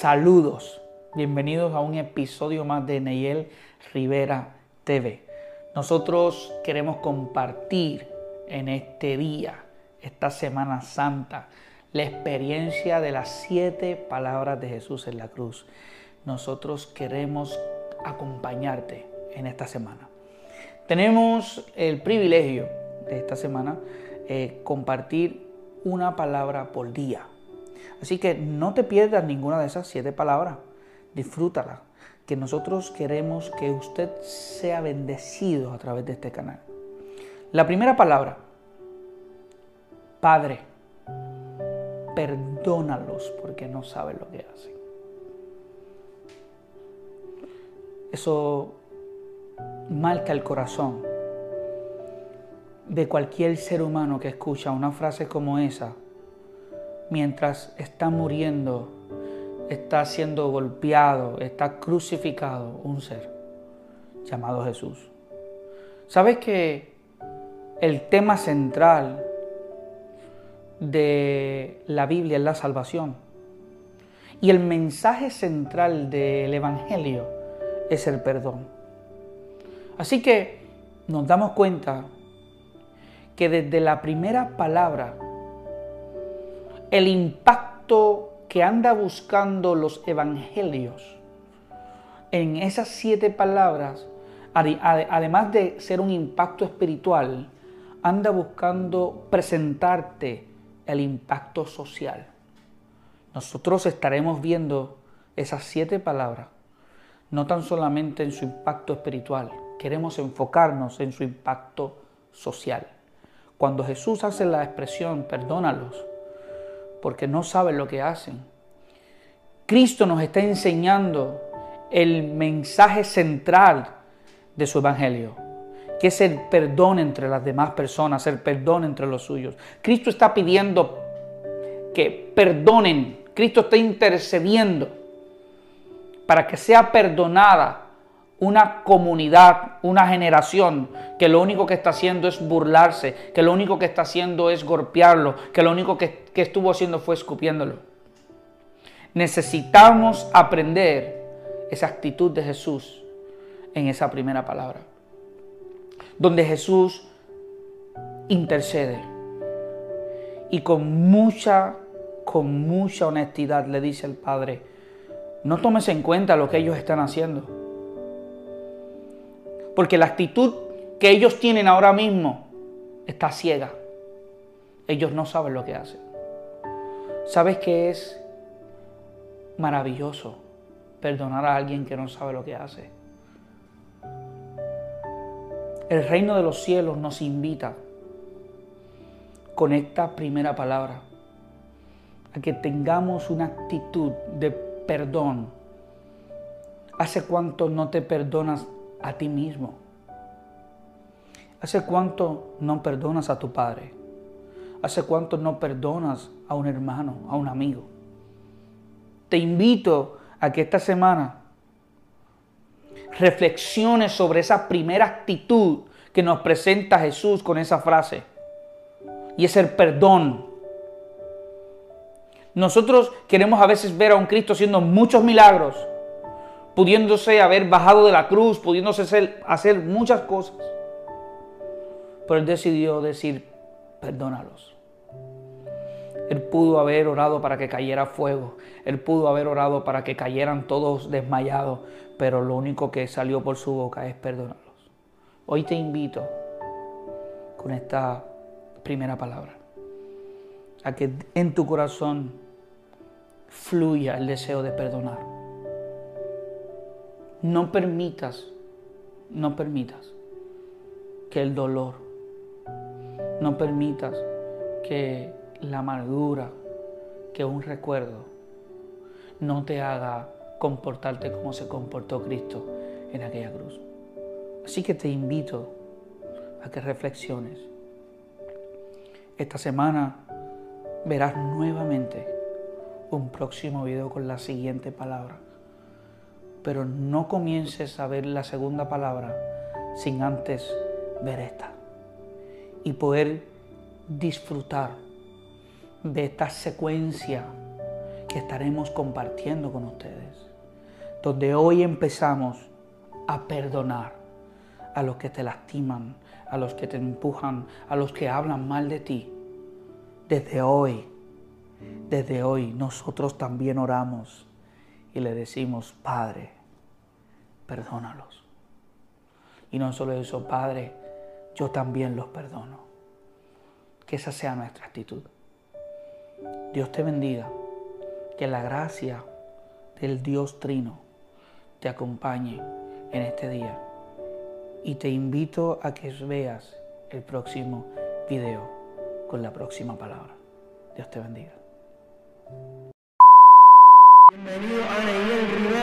Saludos, bienvenidos a un episodio más de Neyel Rivera TV. Nosotros queremos compartir en este día, esta Semana Santa, la experiencia de las siete palabras de Jesús en la cruz. Nosotros queremos acompañarte en esta semana. Tenemos el privilegio de esta semana eh, compartir una palabra por día Así que no te pierdas ninguna de esas siete palabras. Disfrútala. Que nosotros queremos que usted sea bendecido a través de este canal. La primera palabra, Padre, perdónalos porque no saben lo que hacen. Eso marca el corazón de cualquier ser humano que escucha una frase como esa mientras está muriendo, está siendo golpeado, está crucificado un ser llamado Jesús. ¿Sabes que el tema central de la Biblia es la salvación? Y el mensaje central del Evangelio es el perdón. Así que nos damos cuenta que desde la primera palabra el impacto que anda buscando los evangelios en esas siete palabras, además de ser un impacto espiritual, anda buscando presentarte el impacto social. Nosotros estaremos viendo esas siete palabras, no tan solamente en su impacto espiritual, queremos enfocarnos en su impacto social. Cuando Jesús hace la expresión, perdónalos, porque no saben lo que hacen. Cristo nos está enseñando el mensaje central de su evangelio, que es el perdón entre las demás personas, el perdón entre los suyos. Cristo está pidiendo que perdonen, Cristo está intercediendo para que sea perdonada una comunidad, una generación que lo único que está haciendo es burlarse, que lo único que está haciendo es golpearlo, que lo único que, estuvo haciendo fue escupiéndolo. Necesitamos aprender esa actitud de Jesús en esa primera palabra, donde Jesús intercede y con mucha, con mucha honestidad le dice al Padre, no tomes en cuenta lo que ellos están haciendo porque la actitud que ellos tienen ahora mismo está ciega. Ellos no saben lo que hacen. ¿Sabes qué es maravilloso perdonar a alguien que no sabe lo que hace? El reino de los cielos nos invita con esta primera palabra a que tengamos una actitud de perdón. ¿Hace cuánto no te perdonas a ti mismo. ¿Hace cuánto no perdonas a tu padre? ¿Hace cuánto no perdonas a un hermano, a un amigo? Te invito a que esta semana reflexiones sobre esa primera actitud que nos presenta Jesús con esa frase. Y es el perdón. Nosotros queremos a veces ver a un Cristo haciendo muchos milagros pudiéndose haber bajado de la cruz, pudiéndose hacer, muchas cosas. Pero él decidió decir, perdónalos. Él pudo haber orado para que cayera fuego. Él pudo haber orado para que cayeran todos desmayados. Pero lo único que salió por su boca es perdónalos. Hoy te invito con esta primera palabra a que en tu corazón fluya el deseo de perdonar. No permitas, no permitas que el dolor, no permitas que la amargura, que un recuerdo, no te haga comportarte como se comportó Cristo en aquella cruz. Así que te invito a que reflexiones. Esta semana verás nuevamente un próximo video con la siguiente palabra pero no comiences a ver la segunda palabra sin antes ver esta y poder disfrutar de esta secuencia que estaremos compartiendo con ustedes, donde hoy empezamos a perdonar a los que te lastiman, a los que te empujan, a los que hablan mal de ti. Desde hoy, desde hoy nosotros también oramos y le decimos, Padre, perdónalos. Y no solo eso, Padre, yo también los perdono. Que esa sea nuestra actitud. Dios te bendiga. Que la gracia del Dios Trino te acompañe en este día. Y te invito a que veas el próximo video con la próxima palabra. Dios te bendiga. من علي الرماح